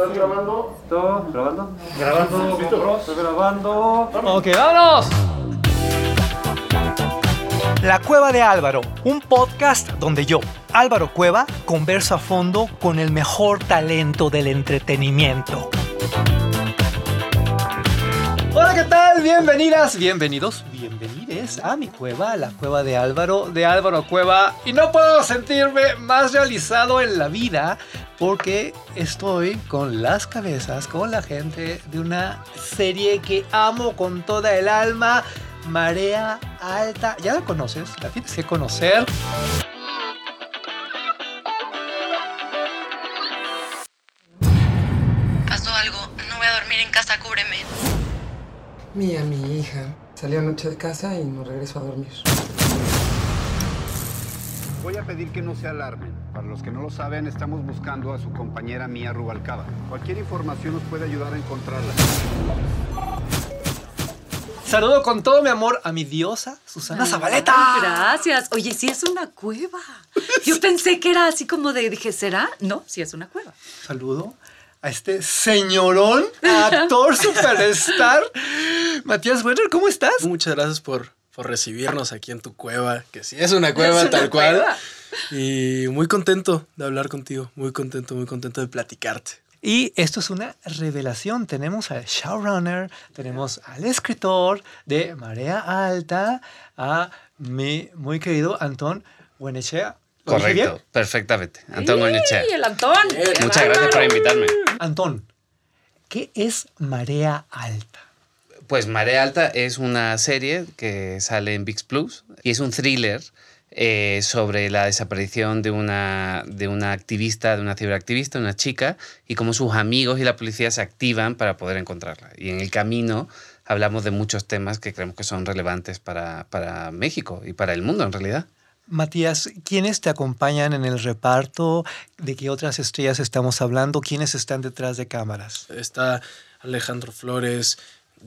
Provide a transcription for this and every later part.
¿Estás grabando? ¿Todo? ¿Grabando? Grabando. Estoy grabando. Ok, vámonos. La Cueva de Álvaro, un podcast donde yo, Álvaro Cueva, converso a fondo con el mejor talento del entretenimiento. Hola, ¿qué tal? Bienvenidas, bienvenidos, bienvenides a mi cueva, la cueva de Álvaro, de Álvaro Cueva. Y no puedo sentirme más realizado en la vida porque estoy con las cabezas, con la gente de una serie que amo con toda el alma, Marea Alta. Ya la conoces, la tienes que conocer. Pasó algo. No voy a dormir en casa, cúbreme. Mía, mi hija. Salió anoche de casa y no regresó a dormir. Voy a pedir que no se alarmen. Para los que no lo saben, estamos buscando a su compañera Mía Rubalcaba. Cualquier información nos puede ayudar a encontrarla. Saludo con todo mi amor a mi diosa, Susana Zabaleta. Gracias. Oye, sí es una cueva. Yo pensé que era así como de, dije, ¿será? No, sí es una cueva. Saludo a este señorón, actor superstar, Matías Werner, ¿cómo estás? Muchas gracias por, por recibirnos aquí en tu cueva, que sí es una cueva Es una tal cual. cueva. Y muy contento de hablar contigo, muy contento, muy contento de platicarte. Y esto es una revelación. Tenemos al showrunner, tenemos al escritor de Marea Alta, a mi muy querido Antón Buenechea. ¿Lo dije Correcto, perfectamente. Antón. ¡Y el Antón! Muchas gracias por invitarme. Antón, ¿qué es Marea Alta? Pues Marea Alta es una serie que sale en VIX Plus y es un thriller eh, sobre la desaparición de una, de una activista, de una ciberactivista, una chica, y cómo sus amigos y la policía se activan para poder encontrarla. Y en el camino hablamos de muchos temas que creemos que son relevantes para, para México y para el mundo en realidad. Matías, ¿quiénes te acompañan en el reparto? ¿De qué otras estrellas estamos hablando? ¿Quiénes están detrás de cámaras? Está Alejandro Flores,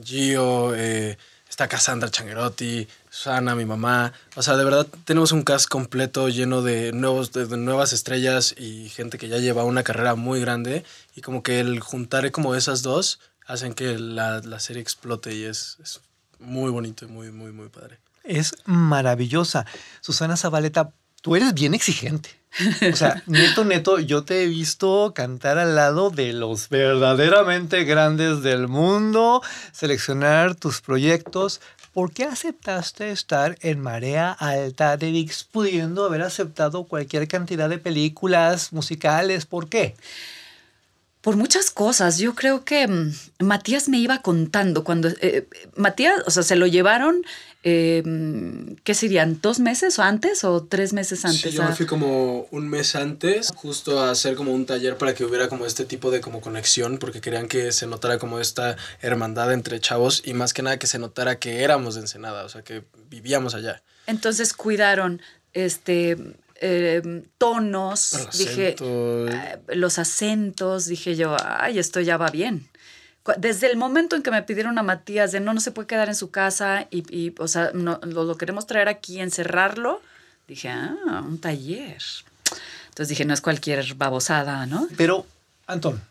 Gio, eh, está Cassandra Changuerotti, Susana, mi mamá. O sea, de verdad tenemos un cast completo lleno de, nuevos, de nuevas estrellas y gente que ya lleva una carrera muy grande. Y como que el juntar como esas dos hacen que la, la serie explote y es, es muy bonito y muy, muy, muy padre. Es maravillosa. Susana Zabaleta, tú eres bien exigente. O sea, neto, neto, yo te he visto cantar al lado de los verdaderamente grandes del mundo, seleccionar tus proyectos. ¿Por qué aceptaste estar en Marea Alta de VIX pudiendo haber aceptado cualquier cantidad de películas musicales? ¿Por qué? Por muchas cosas. Yo creo que mm, Matías me iba contando cuando... eh, Matías, o sea, se lo llevaron, eh, mm, ¿qué serían? ¿Dos meses o antes o tres meses antes? Sí, yo me fui como un mes antes, justo a hacer como un taller para que hubiera como este tipo de como conexión, porque querían que se notara como esta hermandad entre chavos y más que nada que se notara que éramos de Ensenada, o sea, que vivíamos allá. Entonces cuidaron este eh, tonos, dije eh, los acentos, dije yo, ay, esto ya va bien. Desde el momento en que me pidieron a Matías de no, no se puede quedar en su casa y, y, o sea, no, lo, lo queremos traer aquí, encerrarlo, dije, ah, un taller. Entonces dije, no es cualquier babosada, ¿no? Pero, Antón.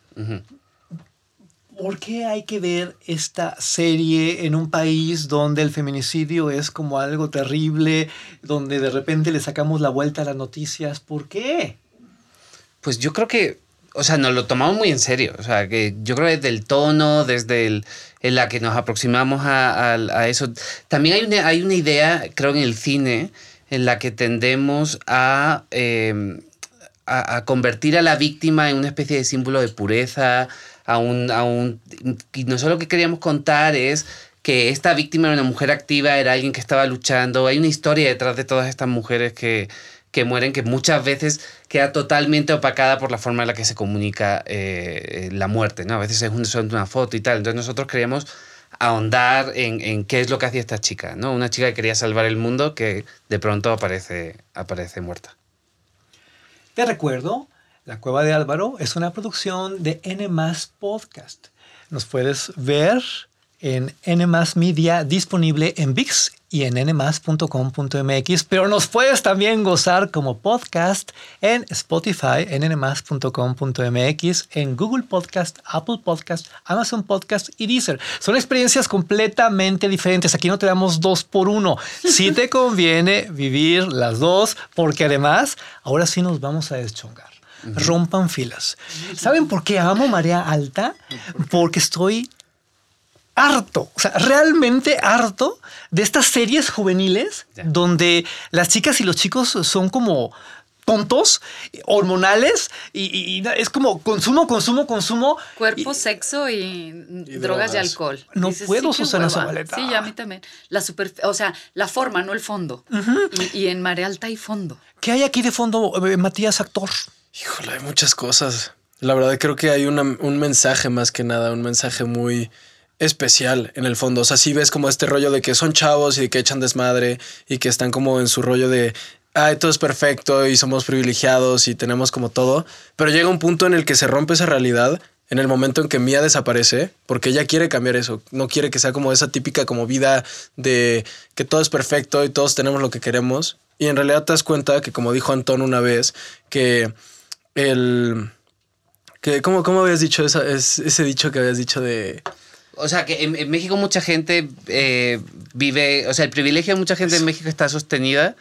¿por qué hay que ver esta serie en un país donde el feminicidio es como algo terrible, donde de repente le sacamos la vuelta a las noticias? ¿Por qué? Pues yo creo que, o sea, nos lo tomamos muy en serio. O sea, que yo creo que desde el tono, desde el, en la que nos aproximamos a, a- eso. También hay una, hay una idea, creo, en el cine, en la que tendemos a, eh, a, a convertir a la víctima en una especie de símbolo de pureza, a un, a un, y nosotros lo que queríamos contar es que esta víctima era una mujer activa, era alguien que estaba luchando. Hay una historia detrás de todas estas mujeres que, que mueren, que muchas veces queda totalmente opacada por la forma en la que se comunica eh, la muerte, ¿no? A veces es un, solo una foto y tal. Entonces nosotros queríamos ahondar en, en qué es lo que hacía esta chica, ¿no? Una chica que quería salvar el mundo que de pronto aparece, aparece muerta. Te recuerdo, La Cueva de Álvaro es una producción de N Podcast. Nos puedes ver en NMAS Media, disponible en VIX y en nmas.com.mx, pero nos puedes también gozar como podcast en Spotify, en nmas.com.mx, en Google Podcast, Apple Podcast, Amazon Podcast y Deezer. Son experiencias completamente diferentes. Aquí no te damos dos por uno. Si te conviene vivir las dos, porque además, ahora sí nos vamos a deschongar. Rompan filas. ¿Saben por qué amo Marea Alta? Porque estoy harto, o sea, realmente harto de estas series juveniles Ya. donde las chicas y los chicos son como tontos, hormonales, y, y- y es como consumo, consumo, consumo. Cuerpo, y- sexo y, drogas, drogas. y alcohol. No puedo, qué Susana. Zabaleta. Sí, a mí también. La super, o sea, la forma, no el fondo. y, y en Marea Alta hay fondo. ¿Qué hay aquí de fondo, eh, Matías, actor? Híjole, hay muchas cosas. La verdad creo que hay una- un mensaje más que nada, un mensaje muy especial en el fondo. O sea, sí ves como este rollo de que son chavos y que echan desmadre y que están como en su rollo de, ay, todo es perfecto y somos privilegiados y tenemos como todo. Pero llega un punto en el que se rompe esa realidad en el momento en que Mia desaparece, porque ella quiere cambiar eso, no quiere que sea como esa típica como vida de que todo es perfecto y todos tenemos lo que queremos. Y en realidad te das cuenta que, como dijo Antón una vez, que el... Que, ¿cómo, ¿Cómo habías dicho esa- es- ese dicho que habías dicho de... O sea, que en, en México mucha gente eh, vive, o sea, el privilegio de mucha gente en México está sostenida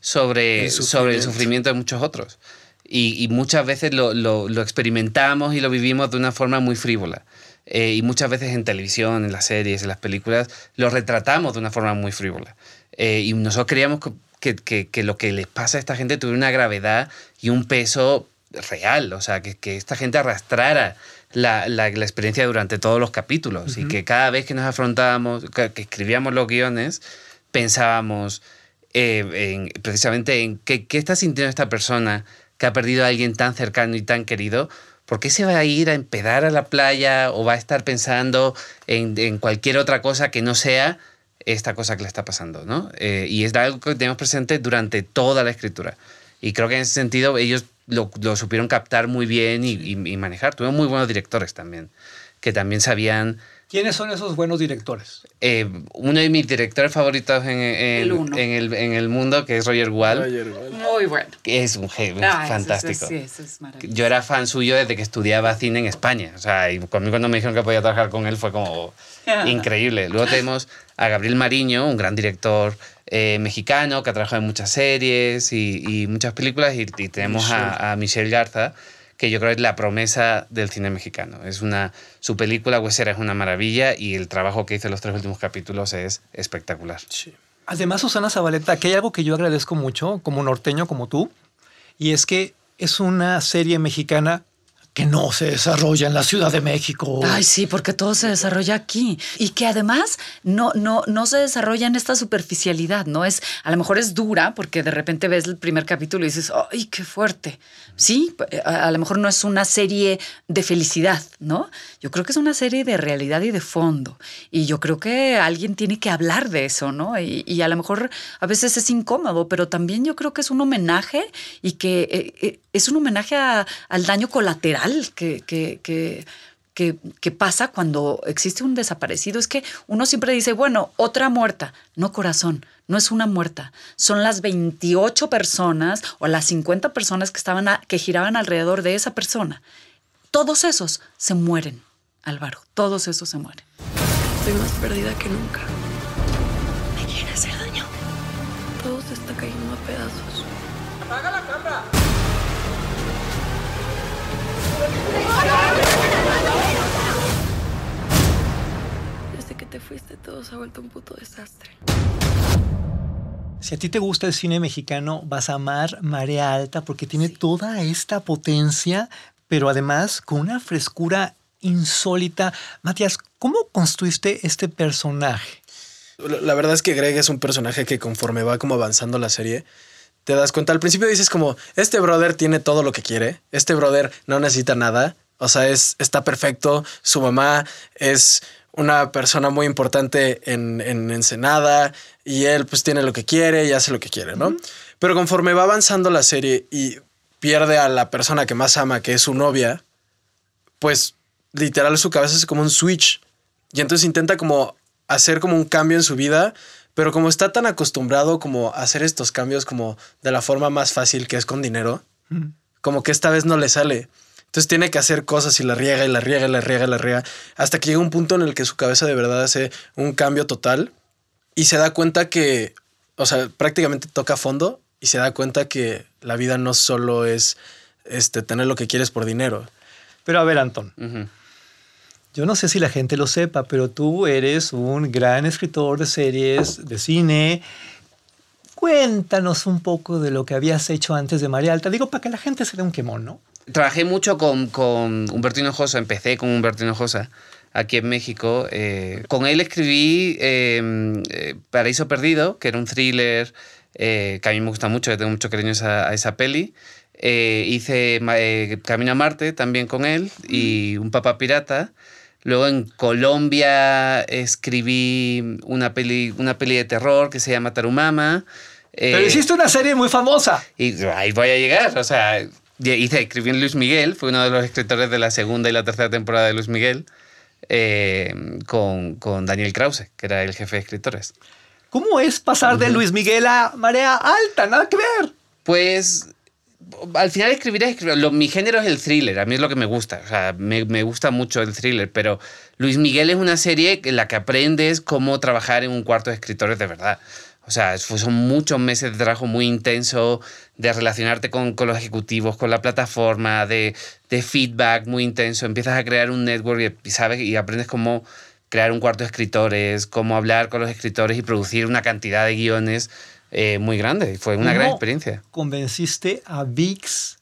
sobre, El sobre el sufrimiento. sufrimiento de muchos otros. Y, y muchas veces lo, lo- lo experimentamos y lo vivimos de una forma muy frívola. Eh, y muchas veces en televisión, en las series, en las películas, lo retratamos de una forma muy frívola. Eh, y nosotros queríamos que, que- que lo que les pasa a esta gente tuviera una gravedad y un peso real, o sea, que, que esta gente arrastrara la, la- la experiencia durante todos los capítulos y que cada vez que nos afrontábamos, que, que escribíamos los guiones, pensábamos eh, en- precisamente en qué, qué está sintiendo esta persona que ha perdido a alguien tan cercano y tan querido. ¿Por qué se va a ir a empedar a la playa o va a estar pensando en, en cualquier otra cosa que no sea esta cosa que le está pasando? ¿no? Eh, y es algo que tenemos presente durante toda la escritura. Y creo que en ese sentido ellos lo, lo supieron captar muy bien y, y- y manejar. Tuvieron muy buenos directores también, que también sabían... ¿Quiénes son esos buenos directores? eh, uno de mis directores favoritos en, en- El en el, en el mundo, que es Roger Wall, Muy bueno. que es un genio Ah, eso- fantástico. eso sí, eso es maravilloso. Yo era fan suyo desde que estudiaba cine en España. O sea, y conmigo cuando me dijeron que podía trabajar con él fue como increíble. Luego tenemos a Gabriel Mariño, un gran director eh, mexicano que ha trabajado en muchas series y, y muchas películas. Y, y tenemos a, a Michelle Garza, que yo creo es la promesa del cine mexicano. Es una, su película Huesera es una maravilla y el trabajo que hizo en los tres últimos capítulos es espectacular. Además, Susana Zabaleta, que hay algo que yo agradezco mucho, como norteño como tú, y es que es una serie mexicana que no se desarrolla en la Ciudad de México. Ay, sí, porque todo se desarrolla aquí. Y que además no, no, no se desarrolla en esta superficialidad, ¿no? Es, a lo mejor es dura, porque de repente ves el primer capítulo y dices, ¡ay, qué fuerte! Sí, a, a lo mejor no es una serie de felicidad, ¿no? Yo creo que es una serie de realidad y de fondo. Y yo creo que alguien tiene que hablar de eso, ¿no? Y, y a lo mejor a veces es incómodo, pero también yo creo que es un homenaje y que eh, eh, es un homenaje a- al daño colateral que, que, que, que, que pasa cuando existe un desaparecido. Es que uno siempre dice, bueno, otra muerta. No, corazón, no es una muerta. Son las 28 personas o las 50 personas que, estaban a- que giraban alrededor de esa persona. Todos esos se mueren, Álvaro. Todos esos se mueren. Estoy más perdida que nunca. Me te fuiste todo se ha vuelto un puto desastre. Si a ti te gusta el cine mexicano, vas a amar Marea Alta porque tiene toda esta potencia, pero además con una frescura insólita. Matías, ¿cómo construiste este personaje? La la verdad es que Greg es un personaje que conforme va como avanzando la serie, te das cuenta. Al principio dices como, este brother tiene todo lo que quiere, este brother no necesita nada, o sea, es, está perfecto, su mamá es una persona muy importante en, en Ensenada y él pues tiene lo que quiere y hace lo que quiere, ¿no? Pero conforme va avanzando la serie y pierde a la persona que más ama, que es su novia, pues literal su cabeza es como un switch Y entonces intenta como hacer como un cambio en su vida, pero como está tan acostumbrado como a hacer estos cambios como de la forma más fácil que es con dinero, como que esta vez no le sale. Entonces tiene que hacer cosas y la riega y la riega y la riega y la riega, hasta que llega un punto en el que su cabeza de verdad hace un cambio total y se da cuenta que, o sea, prácticamente toca fondo y se da cuenta que la vida no solo es este, tener lo que quieres por dinero. Pero a ver, Antón, Ujú. yo no sé si la gente lo sepa, pero tú eres un gran escritor de series, de cine. Cuéntanos un poco de lo que habías hecho antes de María Alta. Digo, para que la gente se dé un quemón, ¿no? Trabajé mucho con, con Humberto Hinojosa, empecé con Humberto Hinojosa aquí en México. eh, con él escribí eh, eh, Paraíso Perdido, que era un thriller eh, que a mí me gusta mucho, que tengo mucho cariño a esa, a esa peli. Eh, hice Camino a Marte también con él y Un Papá Pirata. Luego en Colombia escribí una peli, una peli de terror que se llama Tarumama. Pero hiciste una serie muy famosa. y ahí voy a llegar. O sea, hice, escribí en Luis Miguel, fue uno de los escritores de la segunda y la tercera temporada de Luis Miguel, eh, con, con Daniel Krause, que era el jefe de escritores. ¿Cómo es pasar de Luis Miguel a Marea Alta? Nada que ver. Pues al final escribir es escribir. Lo- mi género es el thriller, a mí es lo que me gusta. O sea, me, me gusta mucho el thriller, pero Luis Miguel es una serie en la que aprendes cómo trabajar en un cuarto de escritores de verdad. O sea, son muchos meses de trabajo muy intenso, de relacionarte con, con los ejecutivos, con la plataforma, de, de feedback muy intenso. Empiezas a crear un network y, sabes, y aprendes cómo crear un cuarto de escritores, cómo hablar con los escritores y producir una cantidad de guiones eh, muy grande. Fue una gran ¿Cómo experiencia. Convenciste a VIX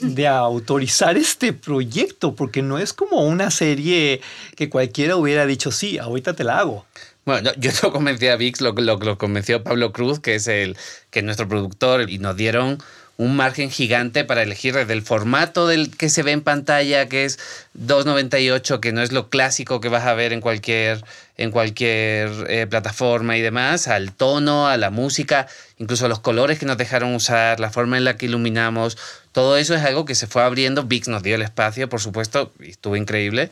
de autorizar este proyecto, porque no es como una serie que cualquiera hubiera dicho, sí, ahorita te la hago. Bueno, yo no convencí a VIX, lo, lo, lo convenció Pablo Cruz, que es, el, que es nuestro productor, y nos dieron un margen gigante para elegir desde el formato del que se ve en pantalla, que es 2.98, que no es lo clásico que vas a ver en cualquier, en cualquier eh, plataforma y demás, al tono, a la música, incluso los colores que nos dejaron usar, la forma en la que iluminamos, todo eso es algo que se fue abriendo. VIX nos dio el espacio, por supuesto, y estuvo increíble.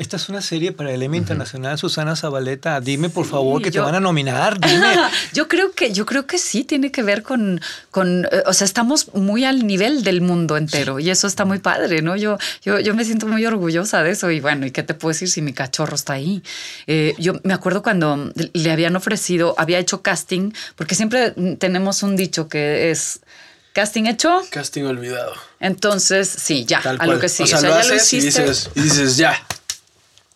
Esta es una serie para el Emmy Internacional, Susana Zabaleta. Dime, por favor, que te van a nominar. Dime. Yo creo que, yo creo que sí tiene que ver con, con eh, o sea, estamos muy al nivel del mundo entero y eso está muy padre, ¿no? Yo, yo, yo me siento muy orgullosa de eso y bueno, ¿y qué te puedo decir si mi cachorro está ahí? Eh, yo me acuerdo cuando le habían ofrecido, había hecho casting, porque siempre tenemos un dicho que es casting hecho, Casting olvidado. entonces sí, ya, Tal a cual. lo que sí. O sea, lo haces y dices, y dices, ya,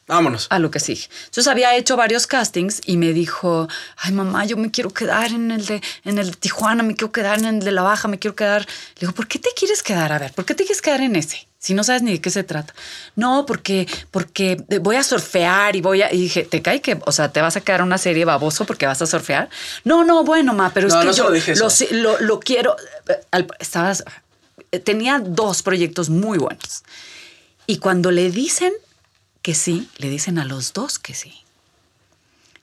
vámonos. a lo que sigue. Entonces había hecho varios castings y me dijo, ay mamá, yo me quiero quedar en el de, en el de Tijuana, me quiero quedar en el de La Baja, me quiero quedar. Le digo, ¿por qué te quieres quedar? A ver, ¿por qué te quieres quedar en ese? Si no sabes ni de qué se trata. No, porque, porque voy a surfear y voy a... Y dije, ¿te cae que, o sea, te vas a quedar una serie baboso porque vas a surfear? No, no, bueno, ma, pero No, es que no yo dije lo, lo, lo quiero... Al- Estabas... Tenía dos proyectos muy buenos. Y cuando le dicen que sí, le dicen a los dos que sí.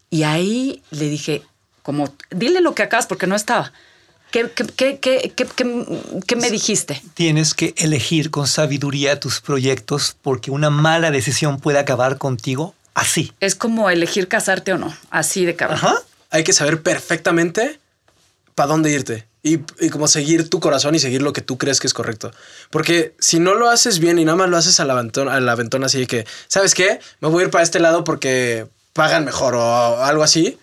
Y ahí le dije, como, dile lo que acabas porque no estaba. ¿Qué, qué, qué, qué, qué- qué- qué me dijiste? Tienes que elegir con sabiduría tus proyectos porque una mala decisión puede acabar contigo así. Es como elegir casarte o no, así de cabrón. Ajá. Hay que saber perfectamente para dónde irte y, y como seguir tu corazón y seguir lo que tú crees que es correcto. Porque si no lo haces bien y nada más lo haces al aventón, al aventón así de que, ¿sabes qué? Me voy a ir para este lado porque pagan mejor o algo así.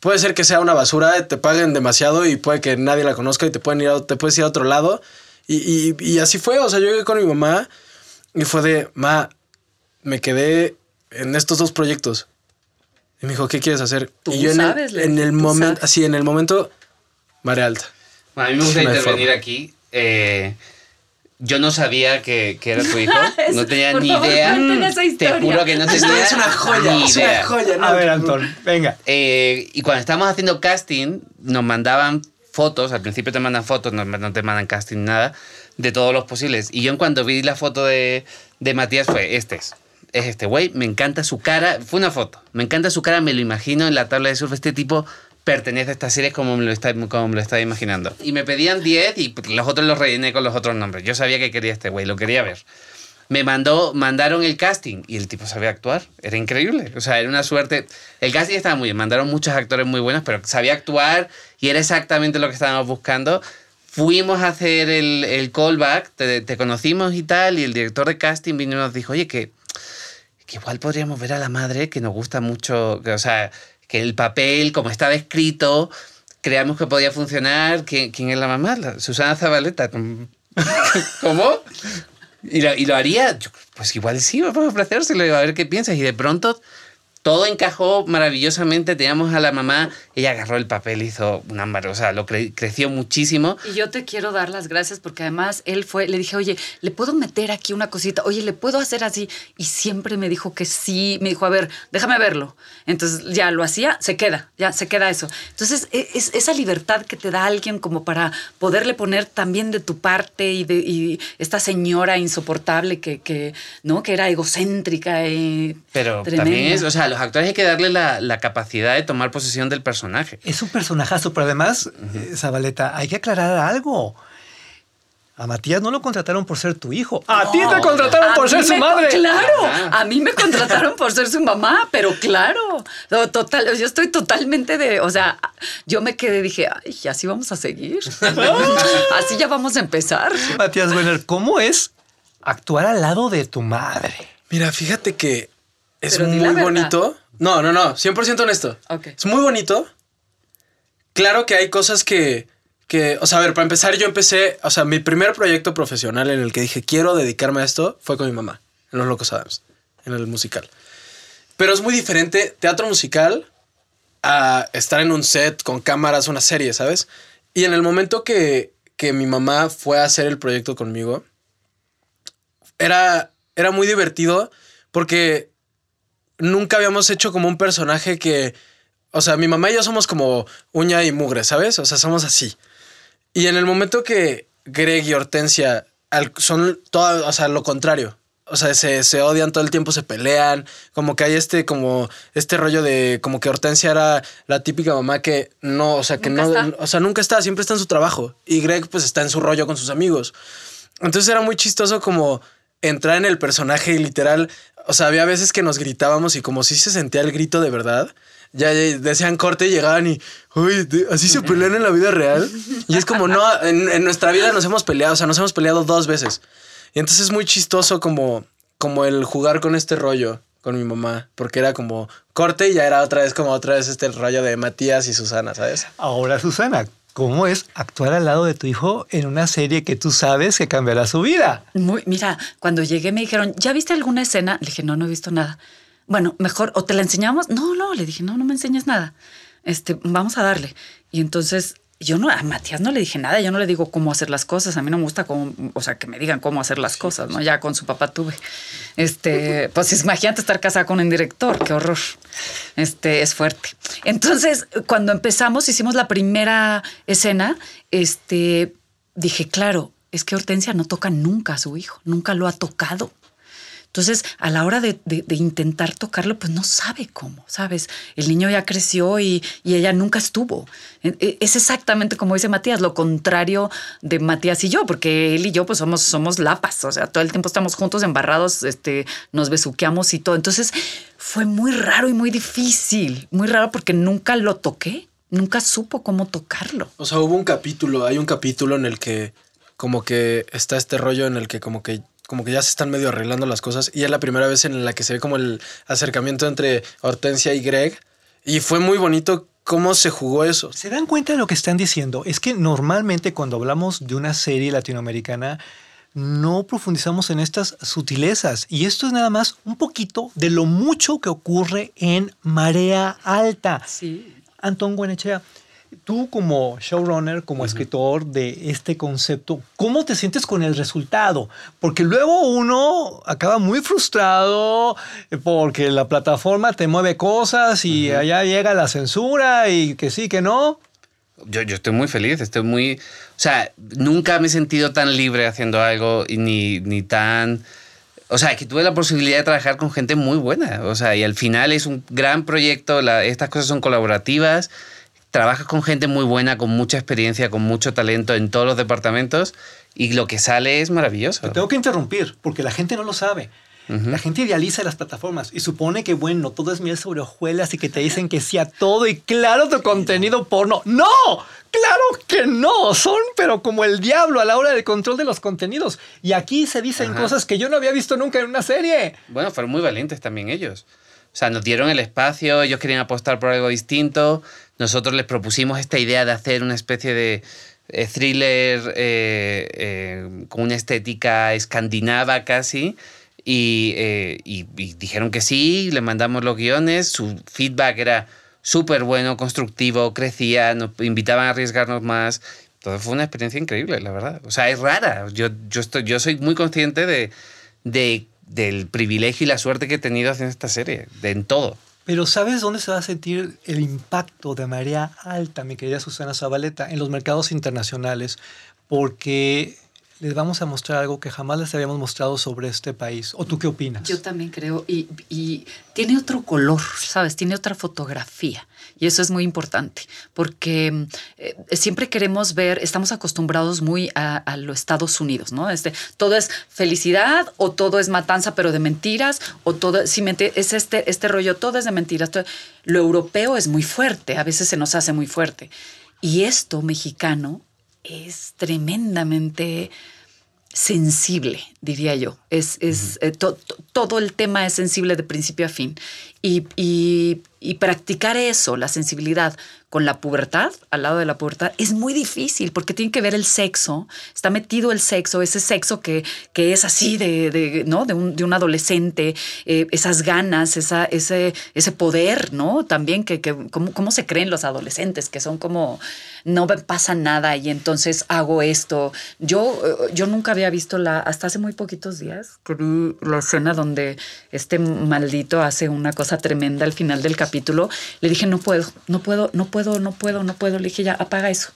Puede ser que sea una basura, te paguen demasiado y puede que nadie la conozca y te, pueden ir a- te puedes ir a otro lado. Y, y- y así fue, o sea, yo llegué con mi mamá y fue de, ma, me quedé en estos dos proyectos. Y me dijo, ¿qué quieres hacer? Tú y yo en sabes, el, en el momento, así, en el momento, marea alta. Bueno, a mí me gusta No intervenir forma. aquí. Eh, yo no sabía que, que era tu hijo. No tenía Por ni favor, idea. esa Te juro que no tenía es una joya, ni es una joya. ¿no? A ver, Antón, venga. Eh, y cuando estábamos haciendo casting, nos mandaban fotos, al principio te mandan fotos, no, no te mandan casting nada, de todos los posibles. Y yo en cuanto vi la foto de, de Matías fue, este es, es este güey, me encanta su cara, fue una foto, me encanta su cara, me lo imagino en la tabla de surf, este tipo pertenece a esta serie como me lo está, como lo estaba imaginando. Y me pedían 10 y los otros los rellené con los otros nombres. Yo sabía que quería este güey, lo quería ver. me mandó, mandaron el casting y el tipo sabía actuar. Era increíble. O sea, era una suerte. El casting estaba muy bien, mandaron muchos actores muy buenos, pero sabía actuar y era exactamente lo que estábamos buscando. Fuimos a hacer el, el callback, te, te conocimos y tal, y el director de casting vino y nos dijo, oye, que, que igual podríamos ver a la madre, que nos gusta mucho, que, o sea, que el papel, como estaba escrito, creamos que podía funcionar. ¿Quién, quién es la mamá? La- Susana Zabaleta. ¿Cómo? Y lo, y lo haría, pues igual sí, vamos a ofrecérselo, a ver qué piensas. Y de pronto todo encajó maravillosamente. Teníamos a la mamá, ella agarró el papel, hizo una mar- o sea, lo cre- creció muchísimo. Y yo te quiero dar las gracias porque además él fue, le dije, oye, ¿le puedo meter aquí una cosita? Oye, ¿le puedo hacer así? Y siempre me dijo que sí, me dijo, a ver, déjame verlo. Entonces ya lo hacía, se queda, ya se queda eso. Entonces e- es, esa libertad que te da alguien como para poderle poner también de tu parte y de y esta señora insoportable que, que, ¿no? que era egocéntrica y Pero tremenda. también es, o sea, los actores hay que darle la, la capacidad de tomar posesión del personaje. Es un personajazo, pero además, eh, Zabaleta, hay que aclarar algo. A Matías no lo contrataron por ser tu hijo. A ti te contrataron por ser su madre. Claro, Ajá. a mí me contrataron por ser su mamá, pero claro, no, total, yo estoy totalmente de, o sea, yo me quedé, dije, ay, así vamos a seguir, así ya vamos a empezar. Matías Werner, ¿cómo es actuar al lado de tu madre? Mira, fíjate que es Pero muy bonito. No, no, no, 100% honesto. Ok. Es muy bonito. Claro que hay cosas que, que, o sea, a ver, para empezar, yo empecé, o sea, mi primer proyecto profesional en el que dije, quiero dedicarme a esto, fue con mi mamá, en Los Locos Adams, en el musical. Pero es muy diferente teatro musical a estar en un set con cámaras, una serie, ¿sabes? Y en el momento que, que mi mamá fue a hacer el proyecto conmigo, era, era muy divertido porque nunca habíamos hecho como un personaje que, o sea, mi mamá y yo somos como uña y mugre, ¿sabes? O sea, somos así. Y en el momento que Greg y Hortensia son todo, o sea, lo contrario. O sea, se, se odian todo el tiempo, se pelean. Como que hay este, como, este rollo de como que Hortensia era la típica mamá que no, o sea, que no, está. o sea, nunca está, siempre está en su trabajo. Y Greg, pues, está en su rollo con sus amigos. Entonces era muy chistoso como entrar en el personaje y literal, o sea, había veces que nos gritábamos y como si se sentía el grito de verdad. Ya decían corte y llegaban y, uy, así se pelean en la vida real. Y es como, no, en, en nuestra vida nos hemos peleado, o sea, nos hemos peleado dos veces. Y entonces es muy chistoso como, como el jugar con este rollo con mi mamá, porque era como corte y ya era otra vez como otra vez este rollo de Matías y Susana, ¿sabes? Ahora, Susana, ¿cómo es actuar al lado de tu hijo en una serie que tú sabes que cambiará su vida? Muy, mira, cuando llegué me dijeron, ¿ya viste alguna escena? Le dije, no, no he visto nada. Bueno, mejor, o te la enseñamos. No, no, le dije, no, no me enseñes nada. Este, vamos a darle. Y entonces yo no, a Matías no le dije nada, yo no le digo cómo hacer las cosas. A mí no me gusta cómo, o sea, que me digan cómo hacer las cosas, ¿no? Ya con su papá tuve. Este, pues imagínate estar casada con un director, qué horror. Este, es fuerte. Entonces, cuando empezamos, hicimos la primera escena, este, dije, claro, es que Hortensia no toca nunca a su hijo, nunca lo ha tocado. Entonces, a la hora de, intentar tocarlo, pues no sabe cómo, ¿sabes? El niño ya creció y, y ella nunca estuvo. E- e- Es exactamente como dice Matías, lo contrario de Matías y yo, porque él y yo pues somos, somos lapas, o sea, todo el tiempo estamos juntos, embarrados, este, nos besuqueamos y todo. Entonces, fue muy raro y muy difícil, muy raro porque nunca lo toqué, nunca supo cómo tocarlo. O sea, hubo un capítulo, hay un capítulo en el que como que está este rollo en el que como que como que ya se están medio arreglando las cosas y es la primera vez en la que se ve como el acercamiento entre Hortensia y Greg y fue muy bonito cómo se jugó eso. ¿Se dan cuenta de lo que están diciendo? Es que normalmente cuando hablamos de una serie latinoamericana no profundizamos en estas sutilezas y esto es nada más un poquito de lo mucho que ocurre en Marea Alta. Sí. Antón Guenechea, tú como showrunner, como escritor de este concepto, ¿cómo te sientes con el resultado? Porque luego uno acaba muy frustrado eh, porque la plataforma te mueve cosas y allá llega la censura y que sí, que no. Yo, yo estoy muy feliz, estoy muy... O sea, nunca me he sentido tan libre haciendo algo y ni, ni tan... O sea, que tuve la posibilidad de trabajar con gente muy buena. O sea, y al final es un gran proyecto, la- estas cosas son colaborativas, trabajas con gente muy buena, con mucha experiencia, con mucho talento en todos los departamentos Y lo que sale es maravilloso. Te tengo que interrumpir porque la gente no lo sabe. La gente idealiza las plataformas y supone que, bueno, todo es miel sobre hojuelas y que te dicen que sí a todo y claro tu contenido porno. ¡No! ¡Claro que no! Son, pero como el diablo a la hora del control de los contenidos. Y aquí se dicen Ajá. cosas que yo no había visto nunca en una serie. Bueno, fueron muy valientes también ellos. O sea, nos dieron el espacio, ellos querían apostar por algo distinto. Nosotros les propusimos esta idea de hacer una especie de eh, thriller eh, eh, con una estética escandinava casi. Y, dijeron que sí, le mandamos los guiones, su feedback era súper bueno, constructivo, crecía, nos invitaban a arriesgarnos más. Entonces fue una experiencia increíble, la verdad. O sea, es rara. Yo, yo, estoy, yo soy muy consciente de- del privilegio y la suerte que he tenido haciendo esta serie, de, en todo. Pero ¿sabes dónde se va a sentir el impacto de marea alta, mi querida Susana Zabaleta? En los mercados internacionales, porque les vamos a mostrar algo que jamás les habíamos mostrado sobre este país. ¿O tú qué opinas? Yo también creo, y, tiene otro color, ¿sabes? Tiene otra fotografía. Y eso es muy importante, porque eh, siempre queremos ver, estamos acostumbrados muy a, los Estados Unidos, ¿no? Este, todo es felicidad o todo es matanza, pero de mentiras, o todo, si es este, este rollo, todo es de mentiras. todo- lo europeo es muy fuerte, a veces se nos hace muy fuerte. Y esto mexicano es tremendamente sensible, diría yo. Es, es, eh, to- to- todo el tema es sensible de principio a fin. Y, y- y practicar eso, la sensibilidad con la pubertad, al lado de la pubertad, es muy difícil porque tiene que ver el sexo, está metido el sexo, ese sexo que, que es así de, de, ¿no? de, un, de un adolescente, eh, esas ganas, esa, ese, ese poder, ¿no? También que, que cómo, cómo se creen los adolescentes, que son como, no pasa nada y entonces hago esto. Yo, eh, yo nunca había visto la, hasta hace muy poquitos días, que vi la escena donde este maldito hace una cosa tremenda al final del capítulo. Le dije, no puedo, no puedo, no puedo, no puedo, no puedo. Le dije, ya, apaga eso.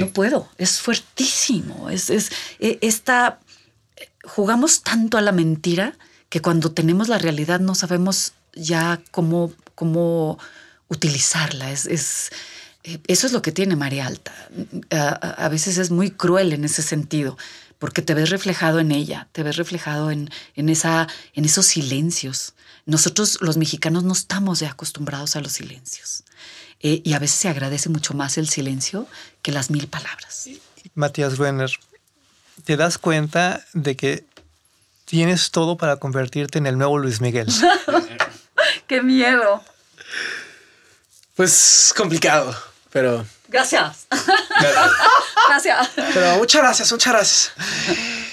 No puedo, es fuertísimo. Es, es eh, esta. Jugamos tanto a la mentira que cuando tenemos la realidad no sabemos ya cómo, cómo utilizarla. Es, es- eh, eso es lo que tiene María Alta. A, a- a veces es muy cruel en ese sentido, porque te ves reflejado en ella, te ves reflejado en, en, esa, en esos silencios. Nosotros los mexicanos no estamos ya acostumbrados a los silencios. Eh, y a veces se agradece mucho más el silencio que las mil palabras. Matías Renner, te das cuenta de que tienes todo para convertirte en el nuevo Luis Miguel. ¡Qué miedo! Pues complicado, pero, Gracias. Gracias. pero muchas gracias, muchas gracias.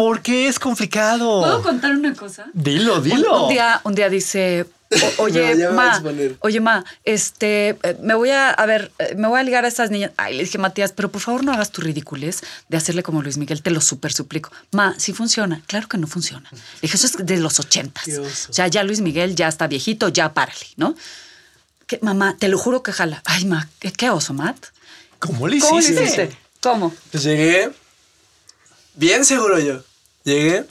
¿Por qué es complicado? ¿Puedo contar una cosa? Dilo, dilo. un día, un día dice, o- oye, No, ma, oye, ma, este, eh, me voy a, a ver, eh, me voy a ligar a estas niñas. Ay, le dije, Matías, pero por favor no hagas tu ridiculez de hacerle como Luis Miguel, te lo súper suplico. Ma, sí funciona. Claro que no funciona. Le dije, eso es de los ochentas. O sea, ya Luis Miguel ya está viejito, ya párale, ¿no? ¿Qué, mamá, te lo juro que jala. Ay, ma, ¿qué, qué oso, Matt? ¿Cómo le ¿Cómo le hiciste? hiciste? ¿Cómo? Pues llegué, bien seguro yo. Llegué,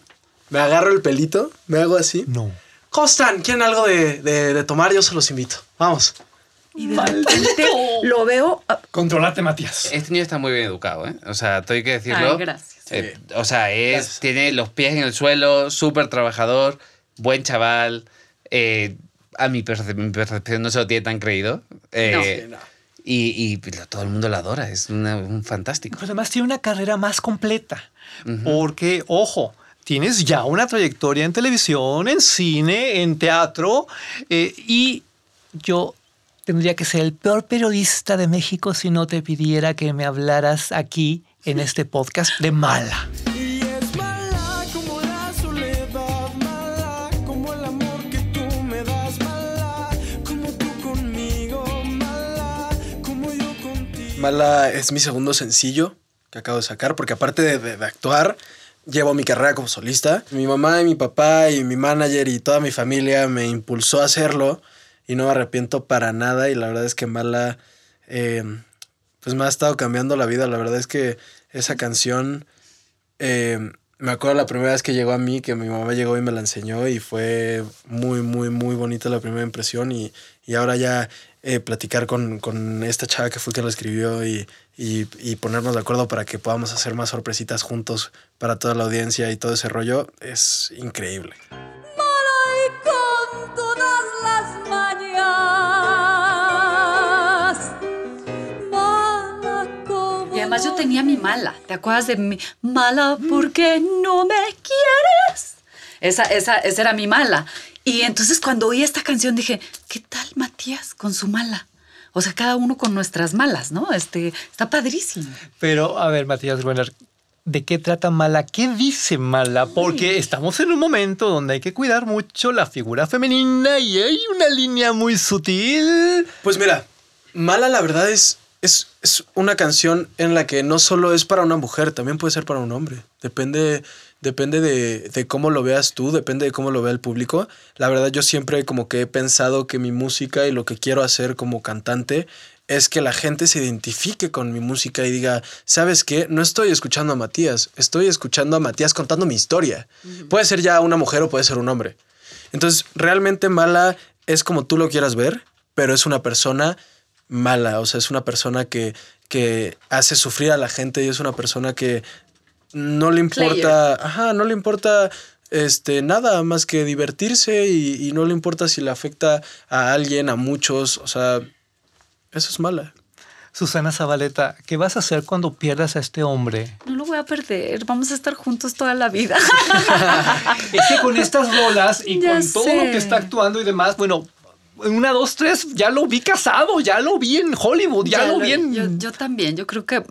me agarro el pelito, me hago así. No. ¿Cómo están? ¿Quieren algo de, de- de tomar? Yo se los invito. Vamos. Y de repente lo veo. Controlate, Matías. Este niño está muy bien educado, ¿eh? O sea, tengo que decirlo. Ay, gracias. Eh, o sea, es, Gracias. tiene los pies en el suelo, súper trabajador, buen chaval. eh, a mi, perce- mi percepción no se lo tiene tan creído. eh, No. Y, y lo- todo el mundo lo adora, es una- un fantástico. Pero además tiene una carrera más completa. Porque, ojo, tienes ya una trayectoria en televisión, en cine, en teatro. eh, y yo tendría que ser el peor periodista de México si no te pidiera que me hablaras aquí en este podcast de mala. Mala es mi segundo sencillo que acabo de sacar, porque aparte de, de- actuar, llevo mi carrera como solista. Mi mamá y mi papá y mi manager y toda mi familia me impulsó a hacerlo y no me arrepiento para nada y la verdad es que Mala eh, pues me ha estado cambiando la vida. La verdad es que esa canción eh, me acuerdo la primera vez que llegó a mí, que mi mamá llegó y me la enseñó y fue muy, muy, muy bonita la primera impresión y, y ahora ya eh, platicar con, con esta chava que fue quien lo escribió y, y, y ponernos de acuerdo para que podamos hacer más sorpresitas juntos para toda la audiencia y todo ese rollo es increíble. con todas las mañanas. Mala como Y además yo tenía mi mala. ¿Te acuerdas de mi mala porque no me quieres? Esa, esa, esa era mi mala. Y entonces cuando oí esta canción dije, ¿qué tal Matías con su mala? O sea, cada uno con nuestras malas, ¿no? Este, está padrísimo. Pero, a ver, Matías Gruener, ¿de qué trata Mala? ¿Qué dice Mala? Porque estamos en un momento donde hay que cuidar mucho la figura femenina y hay una línea muy sutil. Pues mira, Mala la verdad es, es, es una canción en la que no solo es para una mujer, también puede ser para un hombre. Depende, depende de, de cómo lo veas tú, depende de cómo lo vea el público. La verdad yo siempre como que he pensado que mi música y lo que quiero hacer como cantante es que la gente se identifique con mi música y diga, ¿sabes qué? No estoy escuchando a Matías, estoy escuchando a Matías contando mi historia. Puede ser ya una mujer o puede ser un hombre. Entonces, realmente mala es como tú lo quieras ver, pero es una persona mala, o sea, es una persona que, que hace sufrir a la gente y es una persona que no le importa, ajá, no le importa este, nada más que divertirse y, y no le importa si le afecta a alguien, a muchos, o sea, eso es mala. Susana Zabaleta, ¿qué vas a hacer cuando pierdas a este hombre? No lo voy a perder. Vamos a estar juntos toda la vida. Es que con estas rolas y Ya con todo lo que está actuando y demás, bueno, en una, dos, tres, ya lo vi casado, ya lo vi en Hollywood, ya, lo vi en... Yo, yo también. Yo creo que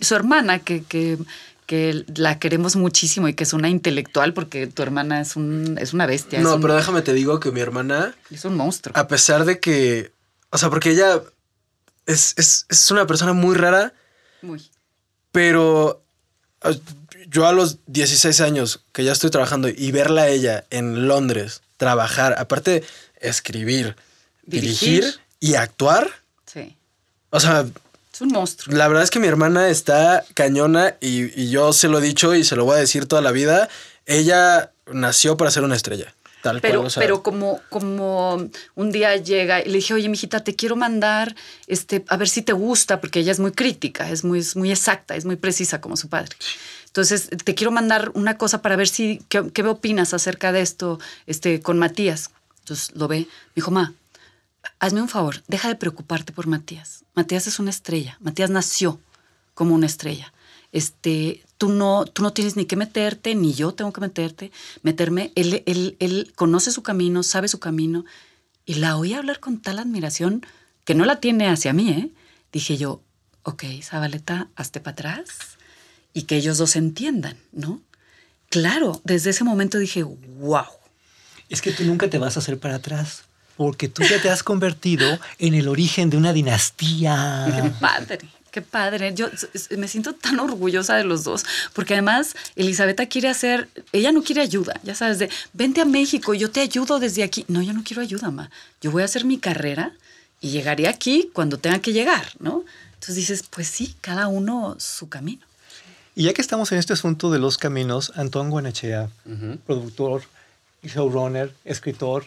su hermana, que, que, que la queremos muchísimo y que es una intelectual, porque tu hermana es, un, es una bestia. No, es un, pero déjame te digo que mi hermana, es un monstruo. a pesar de que, o sea, porque ella es, es, es una persona muy rara, Muy. pero yo a los 16 años que ya estoy trabajando y verla a ella en Londres trabajar, aparte escribir, dirigir, Dirigir. y actuar, Sí. o sea, Es un monstruo. la verdad es que mi hermana está cañona y, y yo se lo he dicho y se lo voy a decir toda la vida, ella nació para ser una estrella. Tal Pero, cual, o sea, pero como, como un día llega y le dije, oye, mijita, te quiero mandar este, a ver si te gusta, porque ella es muy crítica, es muy, es muy exacta, es muy precisa como su padre. Entonces, te quiero mandar una cosa para ver si, qué, qué opinas acerca de esto este, con Matías. Entonces lo ve, me dijo, ma, hazme un favor, deja de preocuparte por Matías. Matías es una estrella, Matías nació como una estrella. Este, tú no, tú no tienes ni que meterte, ni yo tengo que meterte, meterme. Él, él, él conoce su camino, sabe su camino. Y la oí hablar con tal admiración que no la tiene hacia mí, ¿eh? Dije yo, ok, Zabaleta, hazte para atrás y que ellos dos entiendan, ¿no? Claro, desde ese momento dije, wow. Es que tú nunca te vas a hacer para atrás, porque tú ya te has convertido en el origen de una Qué dinastía. padre, qué padre. Yo me siento tan orgullosa de los dos, porque además Elizabeth quiere hacer, ella no quiere ayuda, ya sabes, de vente a México, yo te ayudo desde aquí. No, yo no quiero ayuda, ma. Yo voy a hacer mi carrera y llegaré aquí cuando tenga que llegar, ¿no? Entonces dices, pues sí, cada uno su camino. Y ya que estamos en este asunto de los caminos, Antón Guanechea, productor, showrunner, escritor,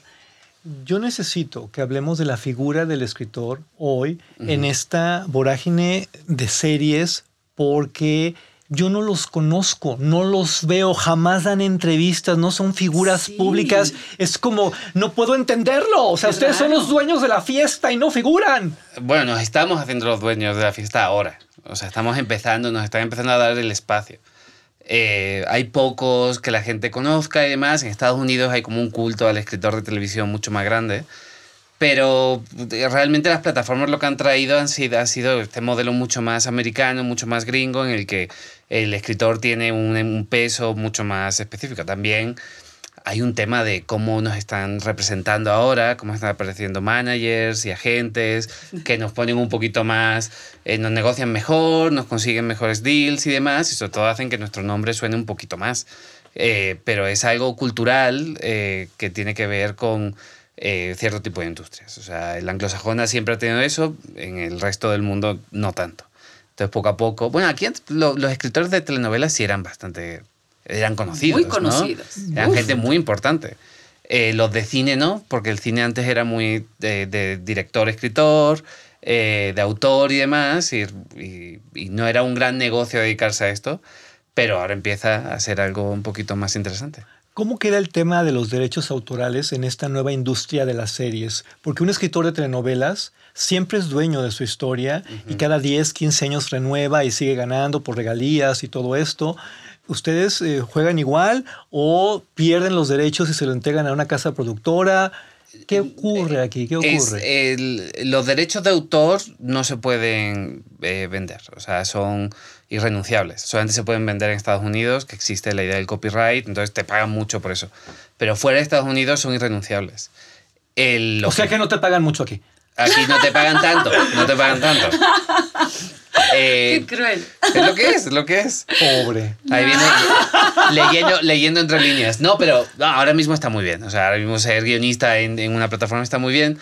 yo necesito que hablemos de la figura del escritor hoy en esta vorágine de series porque yo no los conozco, no los veo, jamás dan entrevistas, no son figuras Sí. públicas. Es como, no puedo entenderlo. O sea, Qué ustedes son los dueños de la fiesta y no figuran. Bueno, nos estamos haciendo los dueños de la fiesta ahora. O sea, estamos empezando, nos están empezando a dar el espacio. Eh, hay pocos que la gente conozca y demás. En Estados Unidos hay como un culto al escritor de televisión mucho más grande. Pero eh, realmente las plataformas lo que han traído han sido, ha sido este modelo mucho más americano, mucho más gringo, en el que el escritor tiene un, un peso mucho más específico. También hay un tema de cómo nos están representando ahora, cómo están apareciendo managers y agentes que nos ponen un poquito más, eh, nos negocian mejor, nos consiguen mejores deals y demás, y sobre todo hacen que nuestro nombre suene un poquito más. Eh, pero es algo cultural eh, que tiene que ver con eh, cierto tipo de industrias. O sea, el anglosajona siempre ha tenido eso, en el resto del mundo no tanto. Entonces, poco a poco. Bueno, aquí los escritores de telenovelas sí eran bastante eran conocidos. Muy ¿no? conocidos. Eran Uf. gente muy importante. Eh, los de cine no, porque el cine antes era muy de, de director, escritor, eh, de autor y demás, y, y- y no era un gran negocio dedicarse a esto, pero ahora empieza a ser algo un poquito más interesante. ¿Cómo queda el tema de los derechos autorales en esta nueva industria de las series? Porque un escritor de telenovelas siempre es dueño de su historia y cada 10, 15 años renueva y sigue ganando por regalías y todo esto. ¿Ustedes eh, juegan igual o pierden los derechos y se lo entregan a una casa productora? ¿Qué ocurre aquí? ¿Qué Es, ocurre? el- los derechos de autor no se pueden eh, vender, o sea, son irrenunciables. Solamente se pueden vender en Estados Unidos, que existe la idea del copyright, entonces te pagan mucho por eso. Pero fuera de Estados Unidos son irrenunciables. El- o sea que no te pagan mucho aquí. Aquí no te pagan tanto, no te pagan tanto. Eh, Qué cruel. es lo que es, es lo que es. Pobre. Ahí viene leyendo, leyendo entre líneas. No, pero ahora mismo está muy bien. O sea, ahora mismo ser guionista en, en una plataforma está muy bien.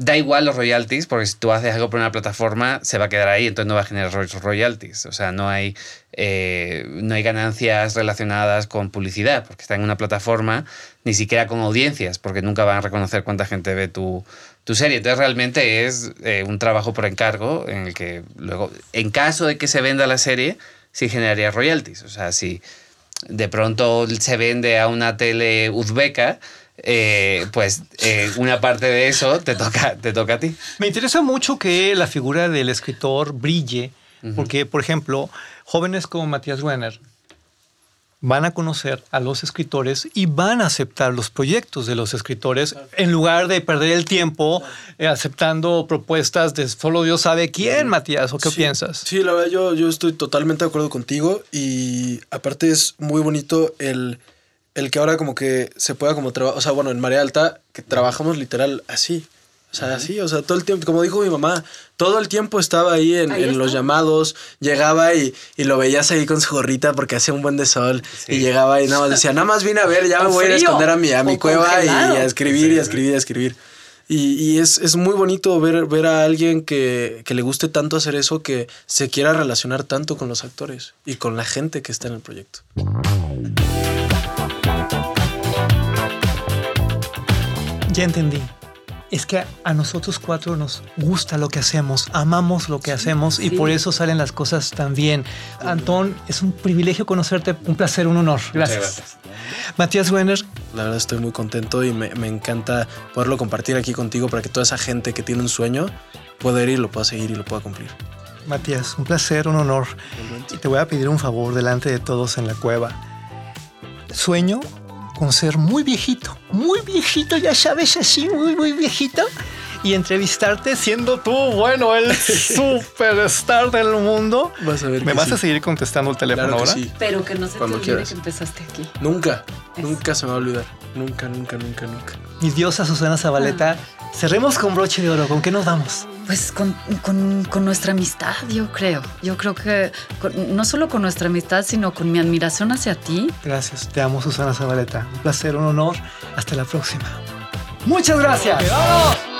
Da igual los royalties, porque si tú haces algo por una plataforma, se va a quedar ahí, entonces no va a generar ro- royalties. O sea, no hay, eh, no hay ganancias relacionadas con publicidad, porque está en una plataforma, ni siquiera con audiencias, porque nunca van a reconocer cuánta gente ve tu, tu serie. Entonces realmente es eh, un trabajo por encargo en el que luego, en caso de que se venda la serie, sí generaría royalties. O sea, si de pronto se vende a una tele uzbeca, eh, pues eh, una parte de eso te toca, te toca a ti. Me interesa mucho que la figura del escritor brille, porque, por ejemplo, jóvenes como Matías Werner van a conocer a los escritores y van a aceptar los proyectos de los escritores en lugar de perder el tiempo eh, aceptando propuestas de solo Dios sabe quién, Matías, ¿o qué Sí, piensas? Sí, la verdad, yo, yo estoy totalmente de acuerdo contigo y aparte es muy bonito el, el que ahora como que se pueda como trabajar, o sea, bueno, en Marea Alta, que trabajamos literal así. O sea, así, o sea, todo el tiempo, como dijo mi mamá, todo el tiempo estaba ahí en, Ahí en los llamados, llegaba y, y lo veías ahí con su gorrita porque hacía un buen de sol y llegaba y nada más decía, nada más vine a ver, ya me voy a ir a esconder a mi, a mi cueva y a escribir y a escribir y a escribir. Y, y es, es muy bonito ver, ver a alguien que, que le guste tanto hacer eso, que se quiera relacionar tanto con los actores y con la gente que está en el proyecto. Ya entendí. Es que a nosotros cuatro nos gusta lo que hacemos, amamos lo que hacemos y sí. por eso salen las cosas tan bien. Antón, es un privilegio conocerte, un placer, un honor. Gracias. gracias. Matías Werner, La verdad estoy muy contento y me, me encanta poderlo compartir aquí contigo para que toda esa gente que tiene un sueño pueda ir y lo pueda seguir y lo pueda cumplir. Matías, un placer, un honor. Y te voy a pedir un favor delante de todos en la cueva. Sueño con ser muy viejito, muy viejito, ya sabes, así, muy, muy viejito. Y entrevistarte siendo tú, bueno, el superstar del mundo. Vas a ver ¿Me vas sí. a seguir contestando el teléfono Claro que ahora? sí. Pero que no se Cuando te olvide quieras. que empezaste aquí. Nunca, Eso. nunca se me va a olvidar. Nunca, nunca, nunca, nunca. Mi diosa Susana Zabaleta, cerremos con broche de oro. ¿Con qué nos vamos? Pues con, con- con nuestra amistad, yo creo. Yo creo que con- no solo con nuestra amistad, sino con mi admiración hacia ti. Gracias, te amo Susana Zabaleta. Un placer, un honor. Hasta la próxima. Muchas gracias. ¡Vamos!